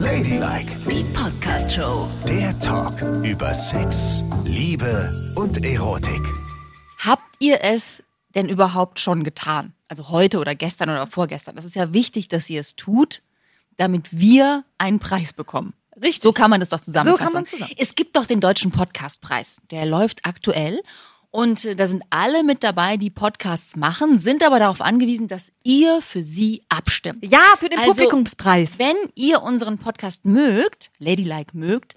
Ladylike, Die Podcast Show. der Talk über Sex, Liebe und Erotik. Habt ihr es denn überhaupt schon getan? Also heute oder gestern oder vorgestern. Das ist ja wichtig, dass ihr es tut, damit wir einen Preis bekommen. Richtig. So kann man das doch zusammenfassen. So kann man zusammen- Es gibt doch den Deutschen Podcastpreis. Der läuft aktuell. Und äh, da sind alle mit dabei, die Podcasts machen, sind aber darauf angewiesen, dass ihr für sie abstimmt. Ja, für den Also, Publikumspreis. Wenn ihr unseren Podcast mögt, Ladylike mögt,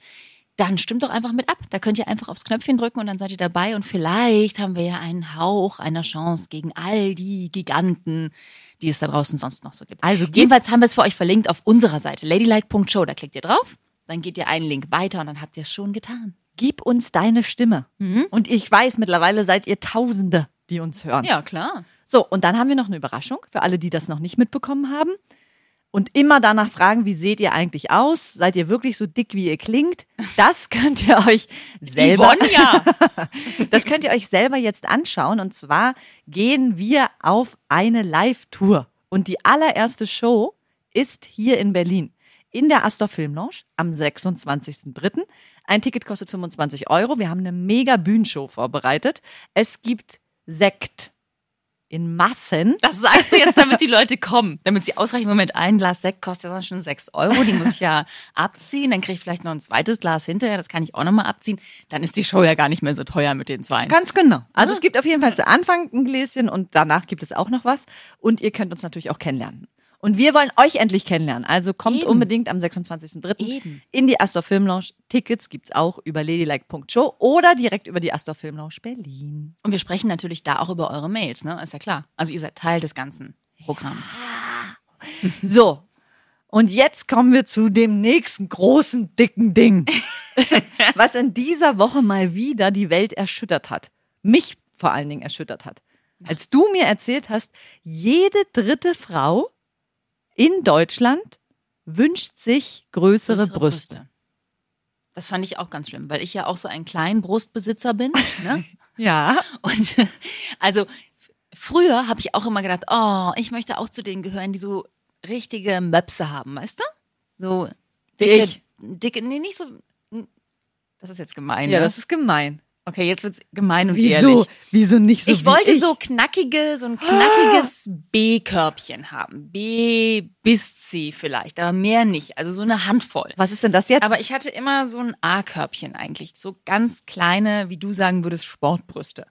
dann stimmt doch einfach mit ab. Da könnt ihr einfach aufs Knöpfchen drücken und dann seid ihr dabei und vielleicht haben wir ja einen Hauch einer Chance gegen all die Giganten, die es da draußen sonst noch so gibt. Also jedenfalls haben wir es für euch verlinkt auf unserer Seite ladylike.show. Da klickt ihr drauf, dann geht ihr einen Link weiter und dann habt ihr es schon getan. Gib uns deine Stimme. Mhm. Und ich weiß, mittlerweile seid ihr Tausende, die uns hören. Ja, klar. So, und dann haben wir noch eine Überraschung für alle, die das noch nicht mitbekommen haben. Und immer danach fragen, wie seht ihr eigentlich aus? Seid ihr wirklich so dick, wie ihr klingt? Das könnt ihr euch selber, Yvonne, ja. das könnt ihr euch selber jetzt anschauen. Und zwar gehen wir auf eine Live-Tour. Und die allererste Show ist hier in Berlin. In der Astor Film Lounge am 26.03. Ein Ticket kostet 25 Euro. Wir haben eine mega Bühnenshow vorbereitet. Es gibt Sekt in Massen. Das sagst du jetzt, damit die Leute kommen. Damit sie ausreichen. Moment, ein Glas Sekt kostet ja schon 6 Euro. Die muss ich ja abziehen. Dann kriege ich vielleicht noch ein zweites Glas hinterher. Das kann ich auch nochmal abziehen. Dann ist die Show ja gar nicht mehr so teuer mit den zwei. Ganz genau. Also es gibt auf jeden Fall zu Anfang ein Gläschen und danach gibt es auch noch was. Und ihr könnt uns natürlich auch kennenlernen. Und wir wollen euch endlich kennenlernen. Also kommt Eben. unbedingt am 26.03. Eben. in die Astor Film Lounge. Tickets gibt's auch über ladylike.show oder direkt über die Astor Film Lounge Berlin. Und wir sprechen natürlich da auch über eure Mails, ne? Ist ja klar. Also ihr seid Teil des ganzen Programms. So. Und jetzt kommen wir zu dem nächsten großen, dicken Ding, was in dieser Woche mal wieder die Welt erschüttert hat. Mich vor allen Dingen erschüttert hat. Als du mir erzählt hast, jede dritte Frau in Deutschland wünscht sich größere, Größere Brüste. Das fand ich auch ganz schlimm, weil ich ja auch so ein kleinen Brustbesitzer bin. Ne? Ja. Und also früher habe ich auch immer gedacht, oh, ich möchte auch zu denen gehören, die so richtige Möpse haben, weißt du? So dicke, Ich. dicke, nee, nicht so. Das ist jetzt gemein. Ja, ne? das ist gemein. Okay, jetzt wird's gemein und Wieso? ehrlich. Wieso nicht so ich wie wollte ich? so knackige, so ein knackiges B-Körbchen haben. B bis C vielleicht, aber mehr nicht. Also so eine Handvoll. Was ist denn das jetzt? Aber ich hatte immer so ein A-Körbchen eigentlich. So ganz kleine, wie du sagen würdest, Sportbrüste.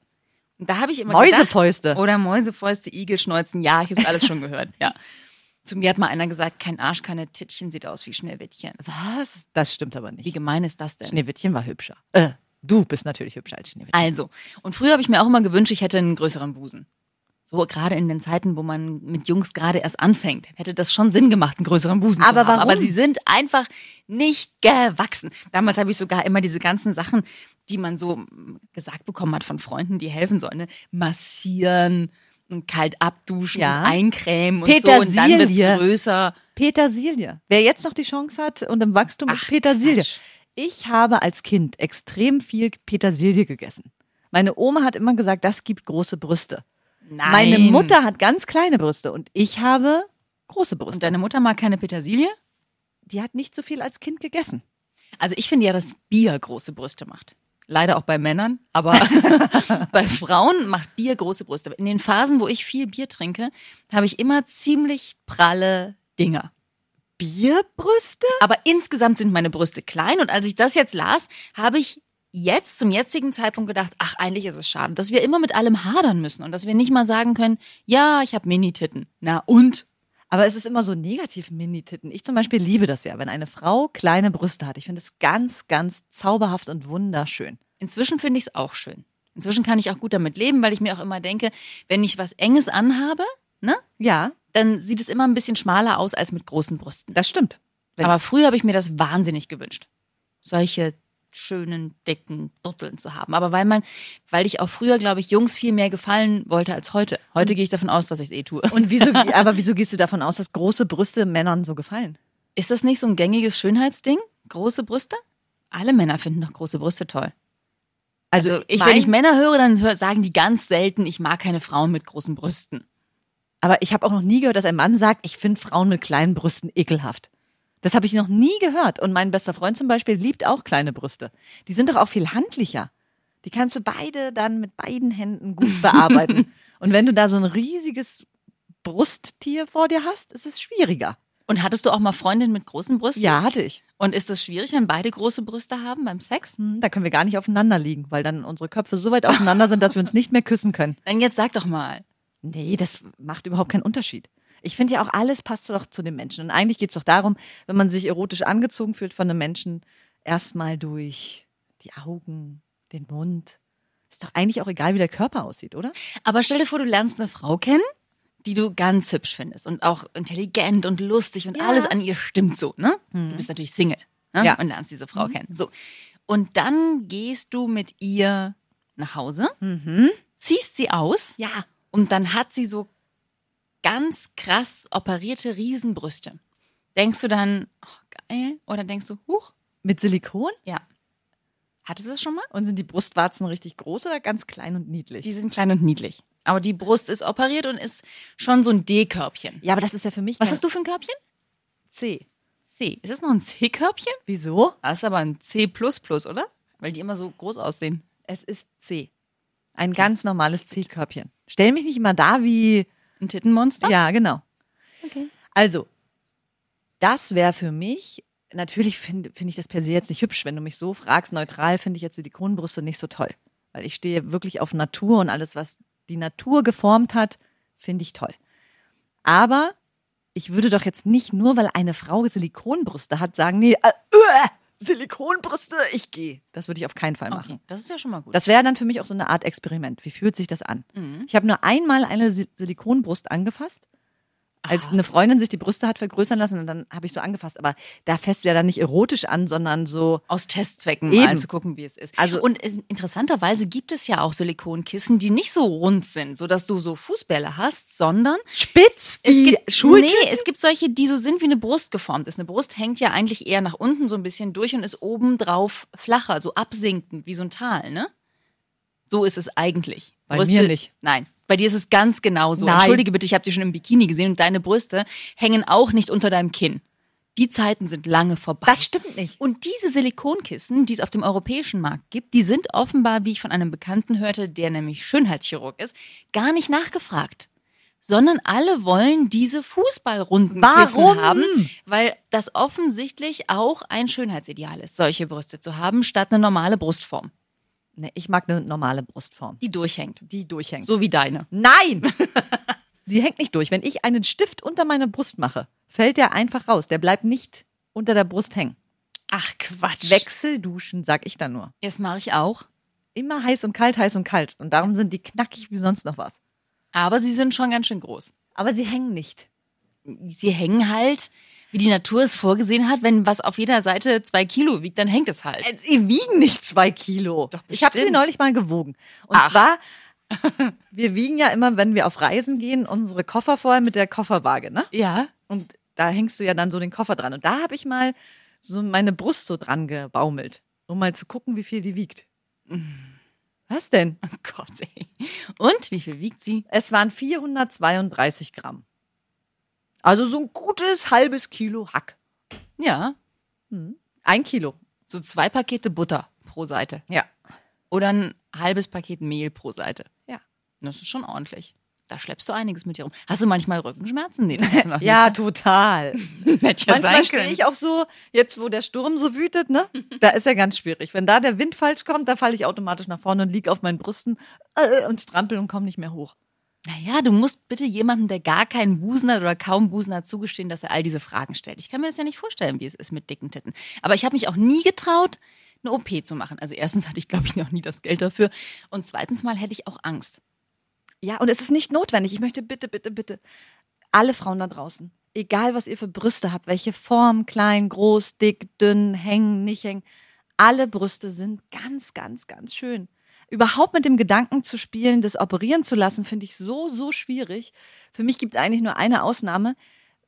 Und da habe ich immer Mäusefäuste. Gedacht, oder Mäusefäuste, Igelschneuzen. Ja, ich habe alles schon gehört. Ja. Zu mir hat mal einer gesagt, kein Arsch, keine Tittchen, sieht aus wie Schneewittchen. Was? Das stimmt aber Wie nicht. gemein ist das denn? Schneewittchen war hübscher. Äh, du bist natürlich hübscher als Schneewittchen. Also, und früher habe ich mir auch immer gewünscht, ich hätte einen größeren Busen. So gerade in den Zeiten, wo man mit Jungs gerade erst anfängt, hätte das schon Sinn gemacht, einen größeren Busen Aber zu haben. warum? Aber sie sind einfach nicht gewachsen. Damals habe ich sogar immer diese ganzen Sachen, die man so gesagt bekommen hat von Freunden, die helfen sollen, ne? massieren und kalt abduschen, Ja. eincremen und so und dann wird's Petersilie. größer. Petersilie. Wer jetzt noch die Chance hat und im Wachstum ist Ach, Petersilie. Quatsch. Ich habe als Kind extrem viel Petersilie gegessen. Meine Oma hat immer gesagt, das gibt große Brüste. Nein. Meine Mutter hat ganz kleine Brüste und ich habe große Brüste. Und deine Mutter mag keine Petersilie? die hat nicht so viel als Kind gegessen. Also ich finde ja, dass Bier große Brüste macht. Leider auch bei Männern, aber bei Frauen macht Bier große Brüste. In den Phasen, wo ich viel Bier trinke, habe ich immer ziemlich pralle Dinger. Bierbrüste? Aber insgesamt sind meine Brüste klein und als ich das jetzt las, habe ich jetzt zum jetzigen Zeitpunkt gedacht, ach, eigentlich ist es schade, dass wir immer mit allem hadern müssen und dass wir nicht mal sagen können, ja, ich habe Mini-Titten. Na und? Aber es ist immer so negativ Mini-Titten. Ich zum Beispiel liebe das ja, wenn eine Frau kleine Brüste hat. Ich finde es ganz, ganz zauberhaft und wunderschön. Inzwischen finde ich es auch schön. Inzwischen kann ich auch gut damit leben, weil ich mir auch immer denke, wenn ich was Enges anhabe, ne, Ja, dann sieht es immer ein bisschen schmaler aus als mit großen Brüsten. das stimmt. Wenn- Aber früher habe ich mir das wahnsinnig gewünscht. Solche schönen, dicken Dutteln zu haben. Aber weil man, weil ich auch früher, glaube ich, Jungs viel mehr gefallen wollte als heute. Heute gehe ich davon aus, dass ich es eh tue. Und wieso, aber wieso gehst du davon aus, dass große Brüste Männern so gefallen? Ist das nicht so ein gängiges Schönheitsding? Große Brüste? Alle Männer finden doch große Brüste toll. Also, ich, wenn ich Männer höre, dann sagen die ganz selten, ich mag keine Frauen mit großen Brüsten. Aber ich habe auch noch nie gehört, dass ein Mann sagt, ich finde Frauen mit kleinen Brüsten ekelhaft. Das habe ich noch nie gehört. Und mein bester Freund zum Beispiel liebt auch kleine Brüste. Die sind doch auch viel handlicher. Die kannst du beide dann mit beiden Händen gut bearbeiten. Und wenn du da so ein riesiges Brusttier vor dir hast, ist es schwieriger. Und hattest du auch mal Freundinnen mit großen Brüsten? Ja, hatte ich. Und ist es schwierig, wenn beide große Brüste haben beim Sex? Hm, Da können wir gar nicht aufeinander liegen, weil dann unsere Köpfe so weit auseinander sind, dass wir uns nicht mehr küssen können. Dann jetzt sag doch mal. Nee, das macht überhaupt keinen Unterschied. Ich finde ja auch, alles passt doch zu dem Menschen. Und eigentlich geht es doch darum, wenn man sich erotisch angezogen fühlt von einem Menschen, erstmal durch die Augen, den Mund. Ist doch eigentlich auch egal, wie der Körper aussieht, oder? Aber stell dir vor, du lernst eine Frau kennen, die du ganz hübsch findest und auch intelligent und lustig und Ja. alles an ihr stimmt so, ne? Du bist natürlich Single ne? Ja. und lernst diese Frau kennen. So. Und dann gehst du mit ihr nach Hause, ziehst sie aus Ja. Und dann hat sie so ganz krass operierte Riesenbrüste. Denkst du dann, oh, geil? Oder denkst du, huch, Mit Silikon? ja. Hattest du das schon mal? Und sind die Brustwarzen richtig groß oder ganz klein und niedlich? Die sind klein und niedlich. Aber die Brust ist operiert und ist schon so ein D-Körbchen. ja, aber das ist ja für mich Was hast du für ein Körbchen? C. C. Ist das noch ein C-Körbchen? Wieso? Das ist aber ein C, oder? Weil die immer so groß aussehen. Es ist C. Ein ganz normales C-Körbchen. Stell mich nicht immer da wie. Ein Tittenmonster? Ja, genau. Okay. Also, das wäre für mich, natürlich finde find ich das per se jetzt nicht hübsch, wenn du mich so fragst, neutral finde ich jetzt Silikonbrüste nicht so toll. Weil ich stehe wirklich auf Natur und alles, was die Natur geformt hat, finde ich toll. Aber ich würde doch jetzt nicht nur, weil eine Frau Silikonbrüste hat, sagen, nee, äh, äh, Silikonbrüste, ich gehe. Das würde ich auf keinen Fall machen. Okay, das ist ja schon mal gut. Das wäre dann für mich auch so eine Art Experiment. Wie fühlt sich das an? Mhm. Ich habe nur einmal eine Si- Silikonbrust angefasst, als eine Freundin sich die Brüste hat vergrößern lassen und dann habe ich so angefasst. Aber da fässt du ja dann nicht erotisch an, sondern so. Aus Testzwecken Eben. mal zu gucken, wie es ist. Also- und äh, interessanterweise gibt es ja auch Silikonkissen, die nicht so rund sind, sodass du so Fußbälle hast, sondern Spitz es wie gibt, Schultüten. nee, es gibt solche, die so sind wie eine Brust geformt ist. Eine Brust hängt ja eigentlich eher nach unten so ein bisschen durch und ist oben drauf flacher, so absinkend, wie so ein Tal, ne? So ist es eigentlich. Bei mir nicht. Nein. Bei dir ist es ganz genauso. Nein. Entschuldige bitte, ich habe dich schon im Bikini gesehen und deine Brüste hängen auch nicht unter deinem Kinn. Die Zeiten sind lange vorbei. Das stimmt nicht. Und diese Silikonkissen, die es auf dem europäischen Markt gibt, die sind offenbar, wie ich von einem Bekannten hörte, der nämlich Schönheitschirurg ist, gar nicht nachgefragt. Sondern alle wollen diese Fußballrunden Warum? haben, weil das offensichtlich auch ein Schönheitsideal ist, solche Brüste zu haben, statt eine normale Brustform, Nee, ich mag eine normale Brustform, die durchhängt. die durchhängt. So wie deine. Nein! die hängt nicht durch. Wenn ich einen Stift unter meine Brust mache, fällt der einfach raus. Der bleibt nicht unter der Brust hängen. Ach Quatsch. Wechselduschen, sag ich dann nur. Das mache ich auch. Immer heiß und kalt, heiß und kalt. Und darum sind die knackig wie sonst noch was. Aber sie sind schon ganz schön groß. Aber sie hängen nicht. sie hängen halt, wie die Natur es vorgesehen hat. Wenn was auf jeder Seite zwei Kilo wiegt, dann hängt es halt. Äh, Sie wiegen nicht zwei Kilo. Doch, ich habe sie neulich mal gewogen. Und Ach. zwar, wir wiegen ja immer, wenn wir auf Reisen gehen, unsere Koffer vorher mit der Kofferwaage, ne? Ja. Und da hängst du ja dann so den Koffer dran. Und da habe ich mal so meine Brust so dran gebaumelt, um mal zu gucken, wie viel die wiegt. Was denn? Oh Gott, ey. Und wie viel wiegt sie? Es waren 432 Gramm. Also so ein gutes halbes Kilo Hack. Ja, Ein Kilo. so zwei Pakete Butter pro Seite. Ja. Oder ein halbes Paket Mehl pro Seite. Ja. Das ist schon ordentlich. Da schleppst du einiges mit dir rum. Hast du manchmal Rückenschmerzen? Nee, das hast du noch Ja, nicht. total. Ja Manchmal sein stehe ich auch so, jetzt wo der Sturm so wütet, ne? Da ist ja ganz schwierig. Wenn da der Wind falsch kommt, da falle ich automatisch nach vorne und liege auf meinen Brüsten äh, und strampel und komme nicht mehr hoch. Naja, du musst bitte jemandem, der gar keinen Busen hat oder kaum Busen hat, zugestehen, dass er all diese Fragen stellt. Ich kann mir das ja nicht vorstellen, wie es ist mit dicken Titten. Aber ich habe mich auch nie getraut, eine OP zu machen. Also erstens hatte ich, glaube ich, noch nie das Geld dafür. Und zweitens mal hätte ich auch Angst. Ja, und es ist nicht notwendig. Ich möchte bitte, bitte, bitte alle Frauen da draußen, egal was ihr für Brüste habt, welche Form, klein, groß, dick, dünn, hängen, nicht hängen, alle Brüste sind ganz, ganz, ganz schön. Überhaupt mit dem Gedanken zu spielen, das operieren zu lassen, finde ich so, so schwierig. Für mich gibt es eigentlich nur eine Ausnahme.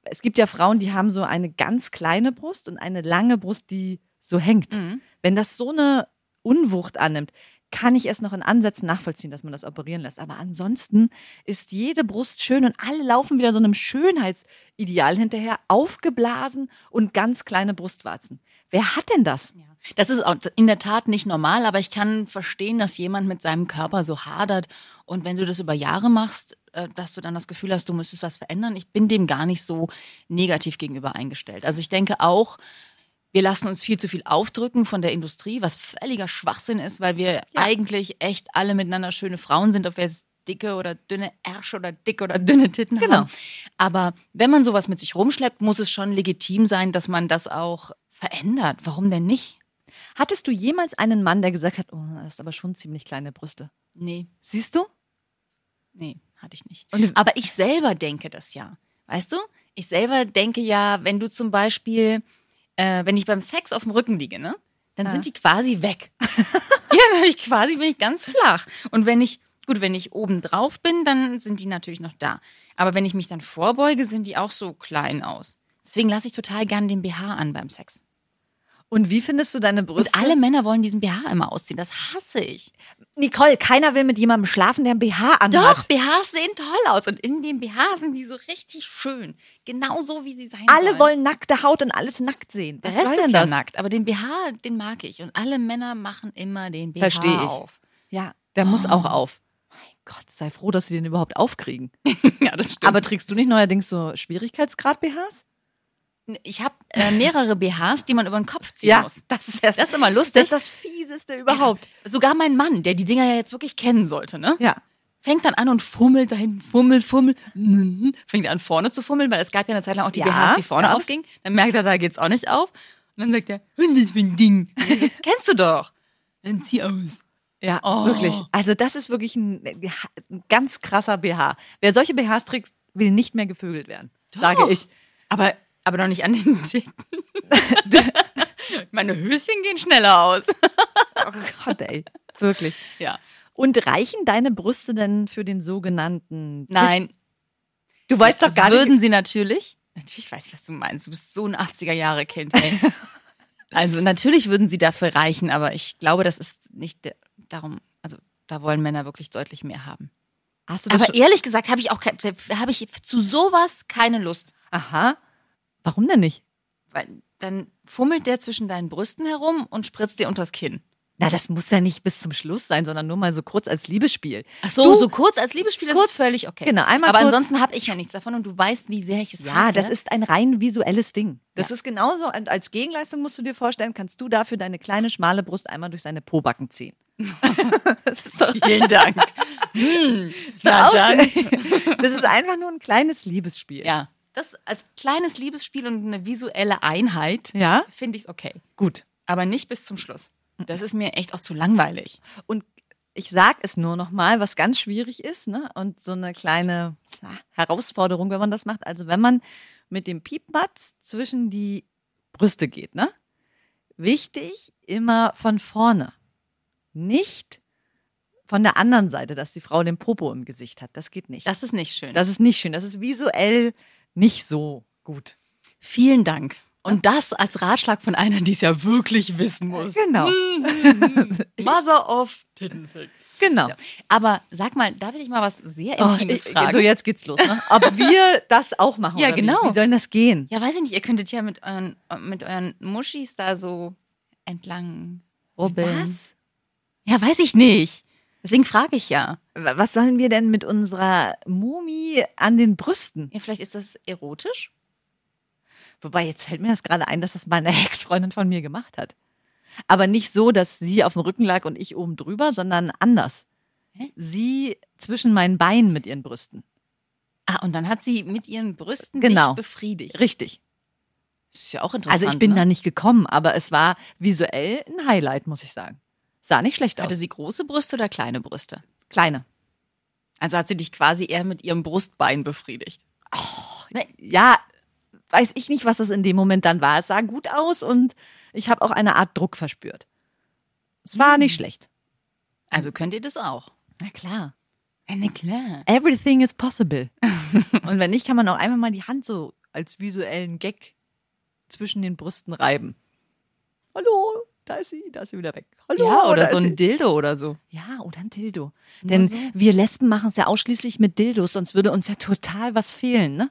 Es gibt ja Frauen, die haben so eine ganz kleine Brust und eine lange Brust, die so hängt. Wenn das so eine Unwucht annimmt, kann ich es noch in Ansätzen nachvollziehen, dass man das operieren lässt. Aber ansonsten ist jede Brust schön und alle laufen wieder so einem Schönheitsideal hinterher, aufgeblasen und ganz kleine Brustwarzen. Wer hat denn das? Ja. Das ist in der Tat nicht normal, aber ich kann verstehen, dass jemand mit seinem Körper so hadert. Und wenn du das über Jahre machst, äh, dass du dann das Gefühl hast, du müsstest was verändern. Ich bin dem gar nicht so negativ gegenüber eingestellt. Also ich denke auch, wir lassen uns viel zu viel aufdrücken von der Industrie, was völliger Schwachsinn ist, weil wir eigentlich echt alle miteinander schöne Frauen sind, ob wir jetzt dicke oder dünne Ärsche oder dicke oder dünne Titten Genau. haben. Aber wenn man sowas mit sich rumschleppt, muss es schon legitim sein, dass man das auch verändert. Warum denn nicht? Hattest du jemals einen Mann, der gesagt hat, oh, das ist aber schon ziemlich kleine Brüste? Nee, Siehst du? nee, hatte ich nicht. Und- Aber ich selber denke das ja. Weißt du? Ich selber denke ja, wenn du zum Beispiel, äh, wenn ich beim Sex auf dem Rücken liege, ne? Dann sind die quasi weg. ja, dann hab ich quasi bin ich ganz flach. Und wenn ich, gut, wenn ich oben drauf bin, dann sind die natürlich noch da. Aber wenn ich mich dann vorbeuge, sind die auch so klein aus. Deswegen lasse ich total gern den BH an beim Sex. Und wie findest du deine Brüste? Und alle Männer wollen diesen BH immer ausziehen. Das hasse ich. Nicole, keiner will mit jemandem schlafen, der ein BH anhat. Doch, BHs sehen toll aus. Und in dem BH sind die so richtig schön. Genauso wie sie sein Alle sollen. wollen nackte Haut und alles nackt sehen. Der Was Rest soll denn ist ja das? nackt, aber den BH, den mag ich. Und alle Männer machen immer den BH Versteh ich. auf. Ja, der muss auch auf. Mein Gott, sei froh, dass sie den überhaupt aufkriegen. ja, das stimmt. Aber trägst du nicht neuerdings so Schwierigkeitsgrad-BHs? ich habe äh, mehrere BHs, die man über den Kopf ziehen muss. das ist erst, Das ist immer lustig. das ist das Fieseste überhaupt. Also, sogar mein Mann, der die Dinger ja jetzt wirklich kennen sollte, ne? ja. Fängt dann an und fummelt da hinten, fummelt, fummelt. mhm. Fängt an vorne zu fummeln, weil es gab ja eine Zeit lang auch die Ja, BHs, die vorne gab's. aufgingen. Dann merkt er, da geht's auch nicht auf. Und dann sagt er, das für ein Ding? Das kennst du doch. Dann zieh aus. Ja, Oh. wirklich. Also das ist wirklich ein, ein ganz krasser BH. Wer solche BHs trägt, will nicht mehr gevögelt werden, sage Doch. ich. Aber, aber doch nicht an den Titten. Meine Höschen gehen schneller aus. Oh Gott, ey. Wirklich. Ja. Und reichen deine Brüste denn für den sogenannten Nein. Du weißt doch das gar würden nicht. sie natürlich. Natürlich weiß ich, was du meinst. Du bist so ein 80er-Jahre-Kind. ey. Also natürlich würden sie dafür reichen, aber ich glaube, das ist nicht der, darum. Also da wollen Männer wirklich deutlich mehr haben. Aber schon? ehrlich gesagt habe ich auch habe ich zu sowas keine Lust, Aha. Warum denn nicht? weil dann fummelt der zwischen deinen Brüsten herum und spritzt dir unters Kinn. Na, das muss ja nicht bis zum Schluss sein, sondern nur mal so kurz als Liebesspiel. Ach so, Du- so kurz als Liebesspiel ist Kurz- völlig okay. Genau, einmal Aber kurz- ansonsten habe ich ja nichts davon und du weißt, wie sehr ich es Ja, hasse. das ist ein rein visuelles Ding. Das Ja. ist genauso, und als Gegenleistung musst du dir vorstellen, kannst du dafür deine kleine, schmale Brust einmal durch seine Pobacken ziehen. das ist Vielen Dank. hm, ist doch na dann. schön. Das ist einfach nur ein kleines Liebesspiel. Ja, das als kleines Liebesspiel und eine visuelle Einheit Ja? finde ich okay. Gut. Aber nicht bis zum Schluss. Das ist mir echt auch zu langweilig. Und ich sag es nur noch mal, was ganz schwierig ist, ne? Und so eine kleine Herausforderung, wenn man das macht. Also wenn man mit dem Piepmatz zwischen die Brüste geht, ne? Wichtig immer von vorne. Nicht von der anderen Seite, dass die Frau den Popo im Gesicht hat. Das geht nicht. Das ist nicht schön. Das ist nicht schön. Das ist visuell nicht so gut. Vielen Dank. Und das als Ratschlag von einer, die es ja wirklich wissen muss. Genau. Mother of Tittenfick. Genau. Aber sag mal, darf ich dich mal was sehr Oh, Intimes ich, fragen? so, jetzt geht's los. Ne? Ob wir das auch machen? Ja, genau. Wie, wie soll denn das gehen? ja, weiß ich nicht, ihr könntet ja mit euren, mit euren Muschis da so entlang rubbeln. Ja, weiß ich nicht. Deswegen frage ich ja. Was? Sollen wir denn mit unserer Mumie an den Brüsten? Ja, vielleicht ist das erotisch? Wobei, jetzt fällt mir das gerade ein, dass das meine Ex-Freundin von mir gemacht hat. Aber nicht so, dass sie auf dem Rücken lag und ich oben drüber, sondern anders. Hä? Sie zwischen meinen Beinen mit ihren Brüsten. Ah, und dann hat sie mit ihren Brüsten Genau. dich befriedigt. Richtig. ist ja auch interessant. Also ich bin ne? da nicht gekommen, aber es war visuell ein Highlight, muss ich sagen. Sah nicht schlecht Hatte aus. sie große Brüste oder kleine Brüste? Kleine. Also hat sie dich quasi eher mit ihrem Brustbein befriedigt. Ja, weiß ich nicht, was das in dem Moment dann war. Es sah gut aus und ich habe auch eine Art Druck verspürt. Es war nicht schlecht. Also könnt ihr das auch. Na klar. Ja, na klar. Everything is possible. und wenn nicht, kann man auch einmal mal die Hand so als visuellen Gag zwischen den Brüsten reiben. Hallo, da ist sie, da ist sie wieder weg. Hallo, Ja, oder so sie. ein Dildo oder so. Ja, oder ein Dildo. Denn so. wir Lesben machen es ja ausschließlich mit Dildos, sonst würde uns ja total was fehlen, ne?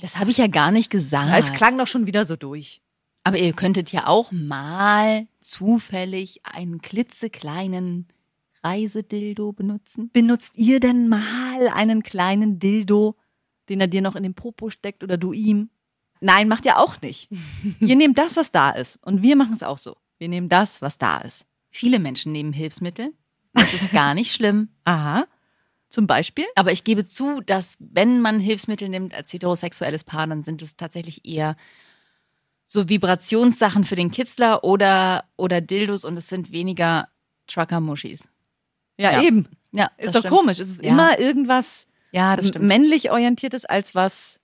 Das habe ich ja gar nicht gesagt. Es klang doch schon wieder so durch. Aber ihr könntet ja auch mal zufällig einen klitzekleinen Reisedildo benutzen. Benutzt ihr denn mal einen kleinen Dildo, den er dir noch in den Popo steckt oder du ihm? Nein, macht ihr auch nicht. ihr nehmt das, was da ist. Und wir machen es auch so. Wir nehmen das, was da ist. Viele Menschen nehmen Hilfsmittel. Das ist gar nicht schlimm. Aha. Zum Beispiel? Aber ich gebe zu, dass wenn man Hilfsmittel nimmt als heterosexuelles Paar, dann sind es tatsächlich eher so Vibrationssachen für den Kitzler oder, oder Dildos und es sind weniger Trucker-Muschis. Ja, Ja. eben. Ja, Ist doch stimmt. komisch. Es ist Ja. immer irgendwas Ja, männlich orientiertes als was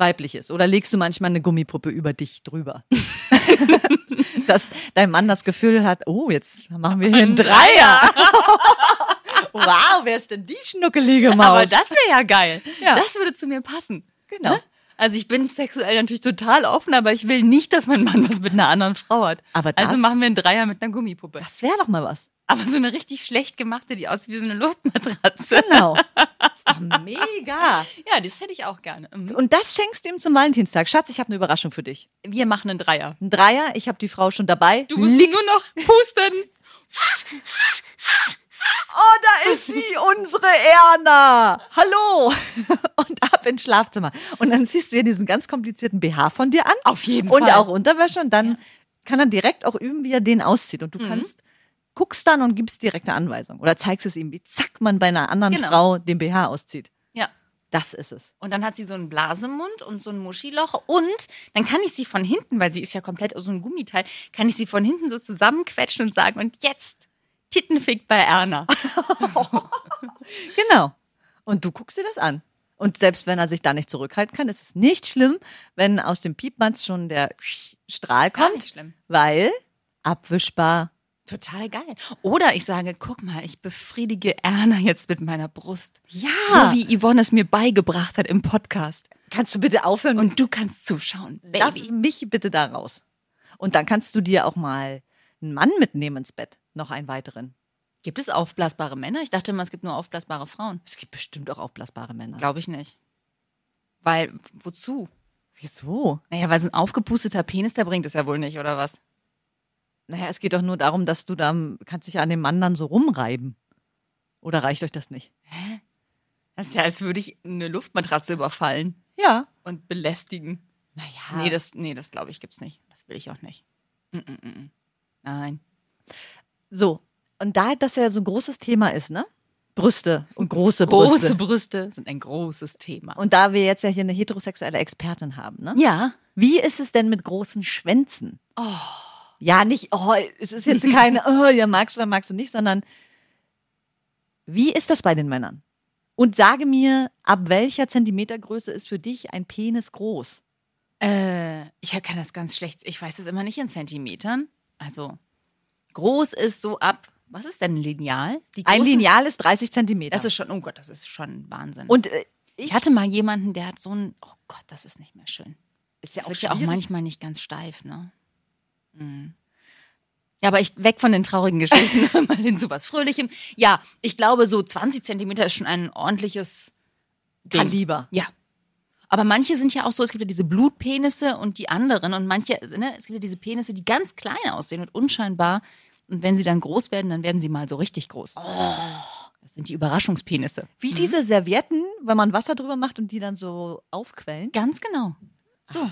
weibliches. Oder legst du manchmal eine Gummipuppe über dich drüber? Dass dein Mann das Gefühl hat, oh, jetzt machen wir hier einen Dreier. wow, wer ist denn die schnuckelige Maus? Aber das wäre ja geil. Ja. Das würde zu mir passen. Genau. Ne? Also ich bin sexuell natürlich total offen, aber ich will nicht, dass mein Mann was mit einer anderen Frau hat. Aber das- also machen wir einen Dreier mit einer Gummipuppe. das wäre doch mal was. Aber so eine richtig schlecht gemachte, die aussieht wie so eine Luftmatratze. Genau. ist doch mega. Ja, das hätte ich auch gerne. Mhm. Und das schenkst du ihm zum Valentinstag. Schatz, ich habe eine Überraschung für dich. Wir machen einen Dreier. Ein Dreier, ich habe die Frau schon dabei. Du musst Lieg- nur noch pusten. Oh, da ist sie, unsere Erna. Hallo. Und ab ins Schlafzimmer. Und dann ziehst du ihr diesen ganz komplizierten BH von dir an. Auf jeden und Fall. auch Unterwäsche. Und dann kann er direkt auch üben, wie er den auszieht. Mhm. Und du kannst, guckst dann und gibst direkte Anweisung. Oder zeigst es ihm, wie zack man bei einer anderen Genau. Frau den BH auszieht. Ja. Das ist es. Und dann hat sie so einen Blasemund und so ein Muschiloch. Und dann kann ich sie von hinten, weil sie ist ja komplett aus so einem Gummiteil, kann ich sie von hinten so zusammenquetschen und sagen, und jetzt Tittenfick bei Erna. Genau. Und du guckst dir das an. Und selbst wenn er sich da nicht zurückhalten kann, ist es nicht schlimm, wenn aus dem Piepmatz schon der Strahl Gar kommt, nicht schlimm. weil abwischbar. Total geil. Oder ich sage, guck mal, ich befriedige Erna jetzt mit meiner Brust. Ja. So wie Yvonne es mir beigebracht hat im Podcast. Kannst du bitte aufhören Und du kannst zuschauen, lass Baby. mich bitte da raus. Und dann kannst du dir auch mal einen Mann mitnehmen ins Bett. Noch einen weiteren. Gibt es aufblasbare Männer? Ich dachte immer, es gibt nur aufblasbare Frauen. Es gibt bestimmt auch aufblasbare Männer. Glaube ich nicht. Weil, wozu? Wieso? Naja, weil so ein aufgepusteter Penis, der bringt es ja wohl nicht, oder was? Naja, es geht doch nur darum, dass du da kannst dich an dem Mann dann so rumreiben. Oder reicht euch das nicht? Das ist ja, als würde ich eine Luftmatratze überfallen Ja. und belästigen. Naja. Nee, das, nee, das glaube ich gibt's nicht. Das will ich auch nicht. Mm, mm, mm, mm. Nein. So. Und da das ja so ein großes Thema ist, ne? Brüste und große, Große Brüste. Brüste sind ein großes Thema. Und da wir jetzt ja hier eine heterosexuelle Expertin haben, ne? ja. Wie ist es denn mit großen Schwänzen? Oh. Ja, nicht, oh, es ist jetzt keine, oh, ja, magst du oder magst du nicht, sondern wie ist das bei den Männern? Und sage mir, ab welcher Zentimetergröße ist für dich ein Penis groß? Äh, ich kann das ganz schlecht. Ich weiß es immer nicht in Zentimetern. Also, groß ist so ab. Was ist denn ein Lineal? Ein Lineal ist 30 Zentimeter. Das ist schon, oh Gott, das ist schon Wahnsinn. und äh, ich, ich hatte mal jemanden, der hat so ein, oh Gott, das ist nicht mehr schön. ist ja Das auch wird ja auch schwierig. manchmal nicht ganz steif, ne? Mhm. Ja, aber ich weg von den traurigen Geschichten, mal hin zu was Fröhlichem. Ja, ich glaube, so 20 Zentimeter ist schon ein ordentliches Ding. Kaliber. Ja. Aber manche sind ja auch so, es gibt ja diese Blutpenisse und die anderen und manche, ne, es gibt ja diese Penisse, die ganz klein aussehen und unscheinbar. Und wenn sie dann groß werden, dann werden sie mal so richtig groß. Das sind die Überraschungspenisse. Wie diese Servietten, wenn man Wasser drüber macht und die dann so aufquellen. Ganz genau. So.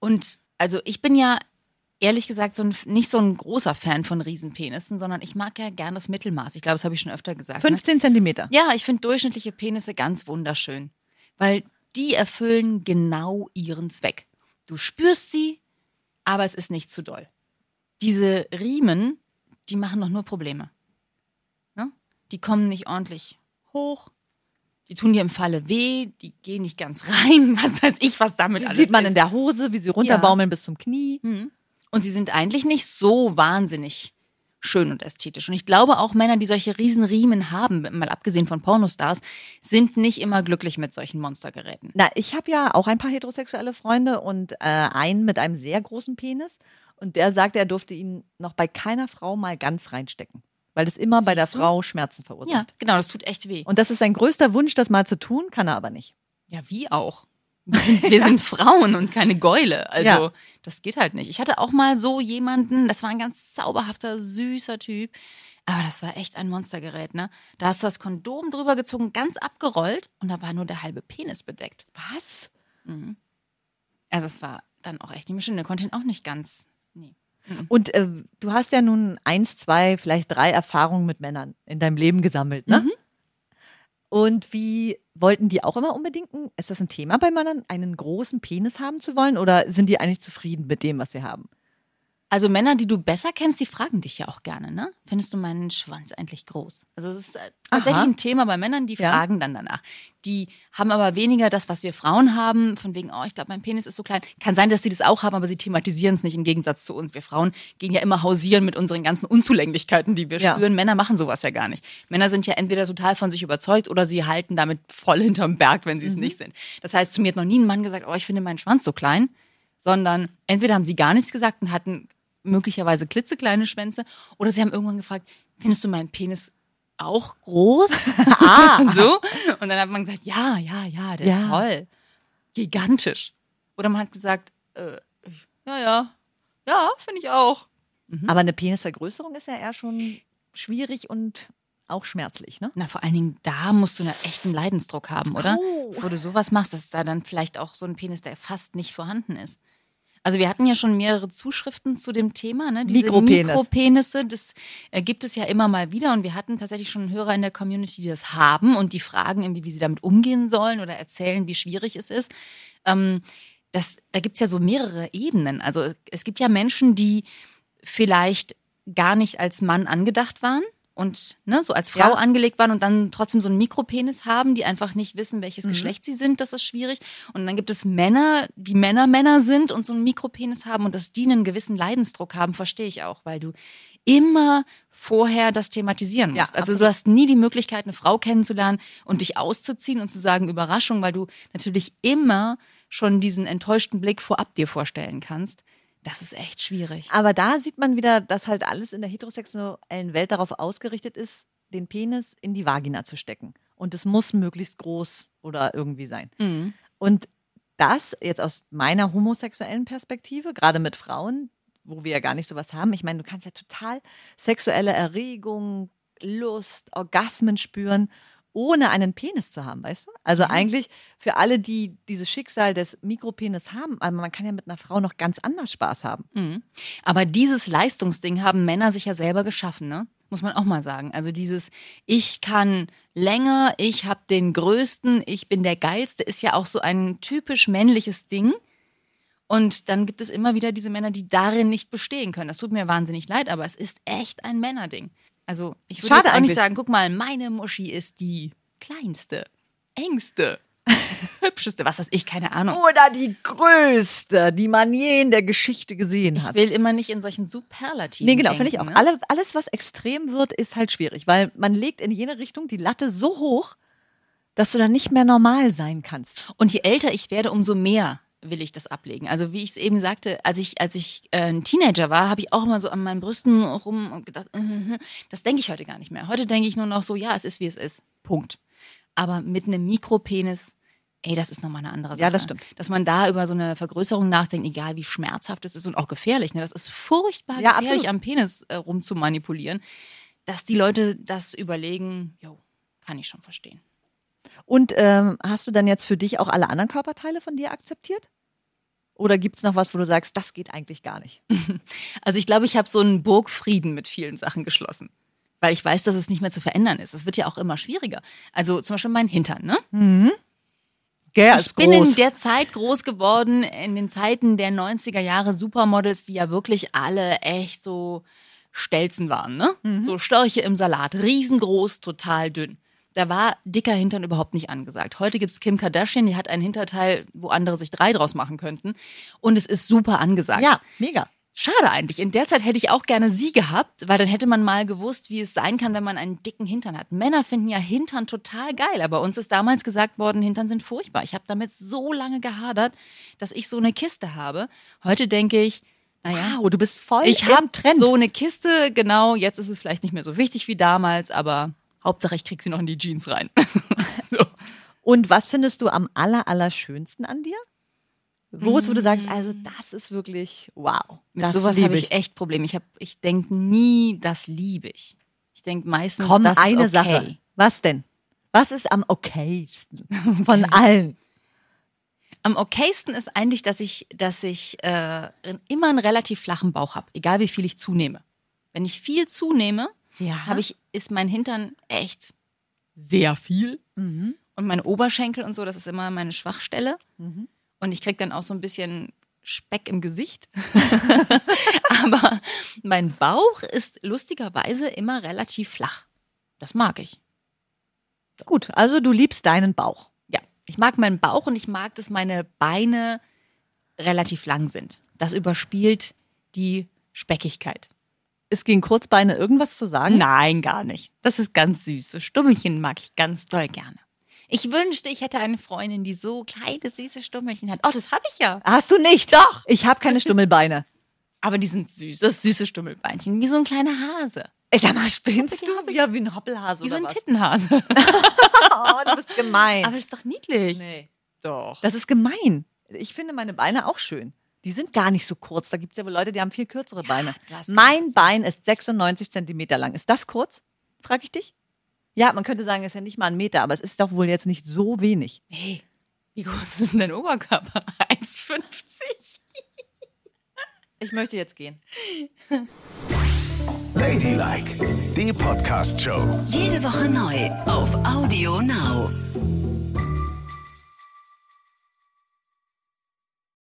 Und also ich bin ja ehrlich gesagt so ein, nicht so ein großer Fan von Riesenpenissen, sondern ich mag ja gern das Mittelmaß. Ich glaube, das habe ich schon öfter gesagt. Ne? 15 Zentimeter. Ja, ich finde durchschnittliche Penisse ganz wunderschön, weil die erfüllen genau ihren Zweck. Du spürst sie, aber es ist nicht zu doll. Diese Riemen, die machen doch nur Probleme. Ne? Die kommen nicht ordentlich hoch. Die tun dir im Falle weh, die gehen nicht ganz rein, was weiß ich, was damit Die alles sieht man ist. in der Hose, wie sie runterbaumeln bis zum Knie. Und sie sind eigentlich nicht so wahnsinnig schön und ästhetisch. Und ich glaube auch Männer, die solche Riesenriemen haben, mal abgesehen von Pornostars, sind nicht immer glücklich mit solchen Monstergeräten. Na, ich habe ja auch ein paar heterosexuelle Freunde und äh, einen mit einem sehr großen Penis. Und der sagte, er durfte ihn noch bei keiner Frau mal ganz reinstecken. Weil das immer bei der Siehst du? Frau Schmerzen verursacht. Ja, genau, das tut echt weh. Und das ist sein größter Wunsch, das mal zu tun, kann er aber nicht. Ja, wie auch. Wir sind, Frauen und keine Gäule. Also, Ja. das geht halt nicht. Ich hatte auch mal so jemanden, das war ein ganz zauberhafter, süßer Typ. Aber das war echt ein Monstergerät, ne? Da hast du das Kondom drüber gezogen, ganz abgerollt und da war nur der halbe Penis bedeckt. Was? Also, es war dann auch echt nicht mehr schön. Der konnte ihn auch nicht ganz. Nee. Und äh, du hast ja nun eins, zwei, vielleicht drei Erfahrungen mit Männern in deinem Leben gesammelt, ne? Und wie wollten die auch immer unbedingt, ist das ein Thema bei Männern, einen großen Penis haben zu wollen oder sind die eigentlich zufrieden mit dem, was sie haben? Also Männer, die du besser kennst, die fragen dich ja auch gerne, ne? Findest du meinen Schwanz eigentlich groß? Also es ist äh, tatsächlich Aha. ein Thema bei Männern, die Ja. fragen dann danach. Die haben aber weniger das, was wir Frauen haben, von wegen, oh, ich glaube, mein Penis ist so klein. Kann sein, dass sie das auch haben, aber sie thematisieren es nicht im Gegensatz zu uns. Wir Frauen gehen ja immer hausieren mit unseren ganzen Unzulänglichkeiten, die wir Ja. spüren. Männer machen sowas ja gar nicht. Männer sind ja entweder total von sich überzeugt oder sie halten damit voll hinterm Berg, wenn sie Mhm. es nicht sind. Das heißt, zu mir hat noch nie ein Mann gesagt, oh, ich finde meinen Schwanz so klein sondern entweder haben sie gar nichts gesagt und hatten möglicherweise klitzekleine Schwänze oder sie haben irgendwann gefragt, findest du meinen Penis auch groß? ah, so. Und dann hat man gesagt, ja, ja, ja, der ist Ja. toll. Gigantisch. Oder man hat gesagt, äh, ja, ja, ja, finde ich auch. Aber eine Penisvergrößerung ist ja eher schon schwierig und auch schmerzlich, ne? Na, vor allen Dingen, da musst du einen echten Leidensdruck haben, oder? Au. Wo du sowas machst, dass da dann vielleicht auch so ein Penis, der fast nicht vorhanden ist. Also wir hatten ja schon mehrere Zuschriften zu dem Thema, ne? Diese Mikropenis. Mikropenisse, das äh, gibt es ja immer mal wieder und wir hatten tatsächlich schon Hörer in der Community, die das haben und die fragen irgendwie, wie sie damit umgehen sollen oder erzählen, wie schwierig es ist. Ähm, das, da gibt es ja so mehrere Ebenen. Also es gibt ja Menschen, die vielleicht gar nicht als Mann angedacht waren und ne, so als Frau Ja. angelegt waren und dann trotzdem so einen Mikropenis haben, die einfach nicht wissen, welches Mhm. Geschlecht sie sind, das ist schwierig. Und dann gibt es Männer, die Männer Männer sind und so einen Mikropenis haben und dass die einen gewissen Leidensdruck haben, verstehe ich auch, weil du immer vorher das thematisieren Ja, musst. also du hast nie die Möglichkeit, eine Frau kennenzulernen und dich auszuziehen und zu sagen Überraschung, weil du natürlich immer schon diesen enttäuschten Blick vorab dir vorstellen kannst. Das ist echt schwierig. Aber da sieht man wieder, dass halt alles in der heterosexuellen Welt darauf ausgerichtet ist, den Penis in die Vagina zu stecken. Und es muss möglichst groß oder irgendwie sein. Mhm. Und das jetzt aus meiner homosexuellen Perspektive, gerade mit Frauen, wo wir ja gar nicht sowas haben. Ich meine, du kannst ja total sexuelle Erregung, Lust, Orgasmen spüren, ohne einen Penis zu haben, weißt du? Also eigentlich für alle, die dieses Schicksal des Mikropenis haben, aber man kann ja mit einer Frau noch ganz anders Spaß haben. Mhm. Aber dieses Leistungsding haben Männer sich ja selber geschaffen, ne? Muss man auch mal sagen. Also dieses, ich kann länger, ich habe den größten, ich bin der geilste, ist ja auch so ein typisch männliches Ding. Und dann gibt es immer wieder diese Männer, die darin nicht bestehen können. Das tut mir wahnsinnig leid, aber es ist echt ein Männerding. Also ich würde Schade jetzt auch nicht eigentlich. sagen, guck mal, meine Muschi ist die kleinste, engste, hübscheste, was weiß ich, keine Ahnung. Oder die größte, die man je in der Geschichte gesehen Ich hat. will immer nicht in solchen Superlativen Nee, genau, finde ich auch. ne? Alle, alles, was extrem wird, ist halt schwierig, weil man legt in jene Richtung die Latte so hoch, dass du dann nicht mehr normal sein kannst. Und je älter ich werde, umso mehr will ich das ablegen. Also wie ich es eben sagte, als ich als ich äh, ein Teenager war, habe ich auch immer so an meinen Brüsten rum und gedacht, äh, das denke ich heute gar nicht mehr. Heute denke ich nur noch so, ja, es ist wie es ist. Punkt. Aber mit einem Mikropenis, ey, das ist nochmal eine andere Sache. Ja, das stimmt. Dass man da über so eine Vergrößerung nachdenkt, egal wie schmerzhaft es ist und auch gefährlich. Ne? Das ist furchtbar Ja, gefährlich, absolut. am Penis äh, rumzumanipulieren. Dass die Leute das überlegen, jo, kann ich schon verstehen. Und ähm, hast du dann jetzt für dich auch alle anderen Körperteile von dir akzeptiert? Oder gibt es noch was, wo du sagst, das geht eigentlich gar nicht? Also ich glaube, ich habe so einen Burgfrieden mit vielen Sachen geschlossen. Weil ich weiß, dass es nicht mehr zu verändern ist. Es wird ja auch immer schwieriger. Also zum Beispiel mein Hintern, ne? Gell, ich bin in der Zeit groß geworden, in den Zeiten der 90er Jahre Supermodels, die ja wirklich alle echt so Stelzen waren, ne? So Störche im Salat, riesengroß, total dünn. Da war dicker Hintern überhaupt nicht angesagt. Heute gibt's Kim Kardashian, die hat einen Hinterteil, wo andere sich drei draus machen könnten. Und es ist super angesagt. Ja, mega. Schade eigentlich. In der Zeit hätte ich auch gerne sie gehabt, weil dann hätte man mal gewusst, wie es sein kann, wenn man einen dicken Hintern hat. Männer finden ja Hintern total geil, aber uns ist damals gesagt worden, Hintern sind furchtbar. Ich habe damit so lange gehadert, dass ich so eine Kiste habe. Heute denke ich, naja, Wow, du bist voll ich im Trend. so eine Kiste, genau, jetzt ist es vielleicht nicht mehr so wichtig wie damals, aber Hauptsache ich krieg sie noch in die Jeans rein. so. Und was findest du am aller, allerschönsten an dir? Wo wo du sagst, also das ist wirklich wow. Mit sowas habe ich echt Probleme. Ich, hab- ich denke nie, das liebe ich. Ich denke meistens, Komm, das eine ist okay. Sache. Was denn? Was ist am okaysten von allen? Am okaysten ist eigentlich, dass ich, dass ich äh, immer einen relativ flachen Bauch habe, egal wie viel ich zunehme. Wenn ich viel zunehme, Ja. habe ich, ist mein Hintern echt sehr viel. Mhm. Und meine Oberschenkel und so, das ist immer meine Schwachstelle. Mhm. Und ich kriege dann auch so ein bisschen Speck im Gesicht. Aber mein Bauch ist lustigerweise immer relativ flach. Das mag ich. Gut, also du liebst deinen Bauch. Ja, ich mag meinen Bauch und ich mag, dass meine Beine relativ lang sind. Das überspielt die Speckigkeit. Ist gegen Kurzbeine irgendwas zu sagen? Nein, gar nicht. Das ist ganz süß. So Stummelchen mag ich ganz doll gerne. Ich wünschte, ich hätte eine Freundin, die so kleine, süße Stummelchen hat. Oh, das habe ich ja. Hast du nicht? Doch. Ich habe keine Stummelbeine. Aber die sind süß. Das süße Stummelbeinchen. Wie so ein kleiner Hase. Ey, sag mal, spinnst du? Ja, wie ein Hoppelhase Wie so oder ein was? Tittenhase. Oh, du bist gemein. Aber das ist doch niedlich. nee. Doch. Das ist gemein. Ich finde meine Beine auch schön. Die sind gar nicht so kurz. Da gibt es ja wohl Leute, die haben viel kürzere Beine. du hast Mein Bein ist 96 Zentimeter lang. Ist das kurz? Frag ich dich? Ja, man könnte sagen, es ist ja nicht mal ein Meter, aber es ist doch wohl jetzt nicht so wenig. Hey, wie groß ist denn dein Oberkörper? 1,50? Ich möchte jetzt gehen. Ladylike, die Podcast-Show. Jede Woche neu auf Audio Now.